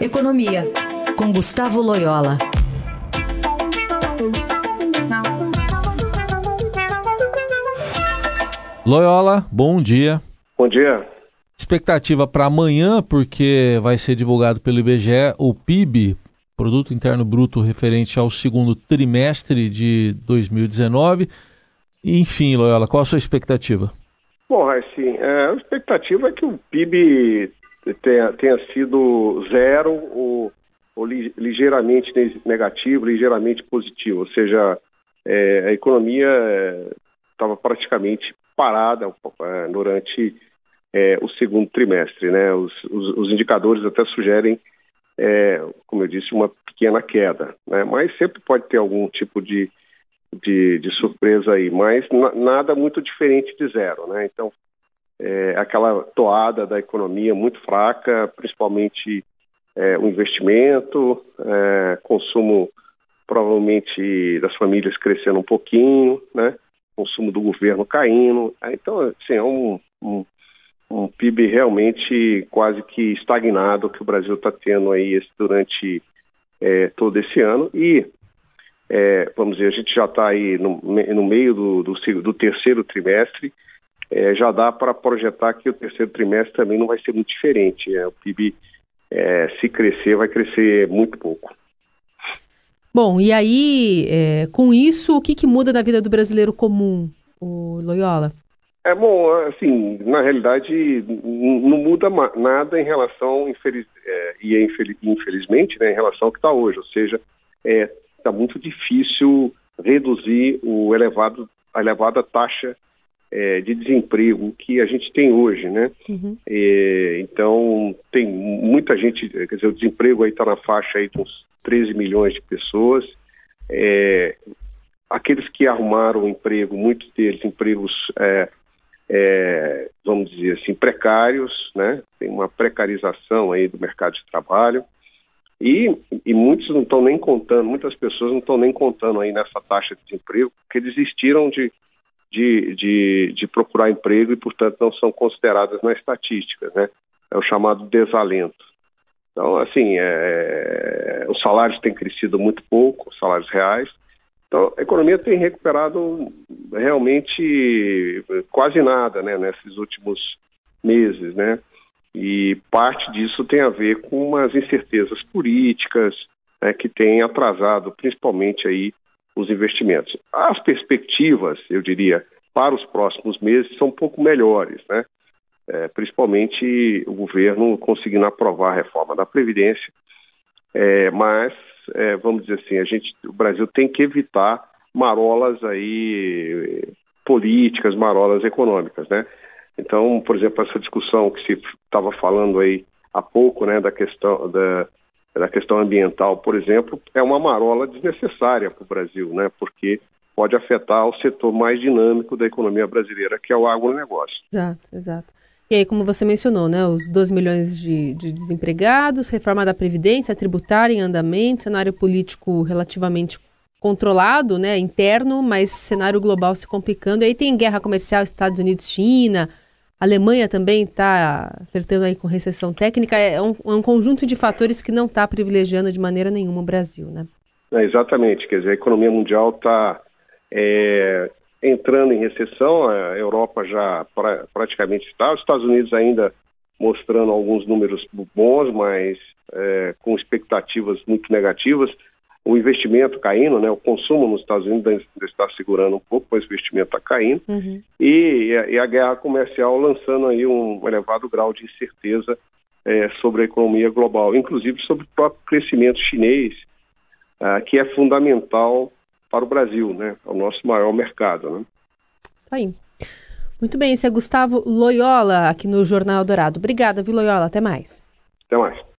Economia, com Gustavo Loyola. Loyola, bom dia. Bom dia. Expectativa para amanhã, porque vai ser divulgado pelo IBGE o PIB, Produto Interno Bruto referente ao segundo trimestre de 2019. Enfim, Loyola, qual a sua expectativa? Bom, assim, a expectativa é que o PIB tenha, tenha sido zero ou, ou ligeiramente negativo, ligeiramente positivo, ou seja, é, a economia estava é, praticamente parada é, durante é, o segundo trimestre, né? Os, os, os indicadores até sugerem, é, como eu disse, uma pequena queda, né? Mas sempre pode ter algum tipo de, de, de surpresa aí, mas nada muito diferente de zero, né? Então, é, aquela toada da economia muito fraca, principalmente é, o investimento, é, consumo provavelmente das famílias crescendo um pouquinho, né? Consumo do governo caindo. Então, assim, é um, um, um PIB realmente quase que estagnado que o Brasil está tendo aí durante é, todo esse ano. E, é, vamos dizer, a gente já está aí no, no meio do, do, do terceiro trimestre, é, já dá para projetar que o terceiro trimestre também não vai ser muito diferente. É, o PIB, é, se crescer, vai crescer muito pouco. Bom, e aí, é, com isso, o que, que muda na vida do brasileiro comum, o Loyola? É bom, assim, na realidade, não muda nada em relação, infeliz, é, e é infeliz, infelizmente, né, em relação ao que está hoje. Ou seja, está é, muito difícil reduzir o elevado, a elevada taxa é, de desemprego que a gente tem hoje, né? Uhum. É, então, tem muita gente, quer dizer, o desemprego aí está na faixa aí de uns 13 milhões de pessoas. É, aqueles que arrumaram emprego, muitos deles empregos, é, é, vamos dizer assim, precários, né? Tem uma precarização aí do mercado de trabalho. E, e muitos não estão nem contando, muitas pessoas não estão nem contando aí nessa taxa de desemprego, porque desistiram de de, de, de procurar emprego e, portanto, não são consideradas na estatística, né? É o chamado desalento. Então, assim, é, os salários têm crescido muito pouco, os salários reais. Então, a economia tem recuperado realmente quase nada, né, nesses últimos meses, né? E parte disso tem a ver com umas incertezas políticas né, que têm atrasado, principalmente aí os investimentos. As perspectivas, eu diria, para os próximos meses são um pouco melhores, né? É, principalmente o governo conseguindo aprovar a reforma da Previdência, é, mas, é, vamos dizer assim, a gente, o Brasil tem que evitar marolas aí políticas, marolas econômicas, né? Então, por exemplo, essa discussão que se estava falando aí há pouco, né, da questão da, da questão ambiental, por exemplo, é uma marola desnecessária para o Brasil, né? Porque pode afetar o setor mais dinâmico da economia brasileira, que é o agronegócio. Exato, exato. E aí, como você mencionou, né, os 12 milhões de, de desempregados, reforma da Previdência, tributária em andamento, cenário político relativamente controlado, né, interno, mas cenário global se complicando. E aí tem guerra comercial Estados Unidos-China, a Alemanha também está flertando aí com recessão técnica. É um, é um conjunto de fatores que não está privilegiando de maneira nenhuma o Brasil, né? É, exatamente. Quer dizer, a economia mundial está é, entrando em recessão. A Europa já pra, praticamente está. Os Estados Unidos ainda mostrando alguns números bons, mas é, com expectativas muito negativas o investimento caindo, né? O consumo nos Estados Unidos ainda está segurando um pouco, mas o investimento está caindo. Uhum. E, e, a, guerra comercial lançando aí um elevado grau de incerteza é, sobre a economia global, inclusive sobre o próprio crescimento chinês, uh, que é fundamental para o Brasil, né? É o nosso maior mercado, né? Isso aí. Muito bem, esse é Gustavo Loyola, aqui no Jornal Dourado. Obrigada, viu, Loyola? Até mais. Até mais.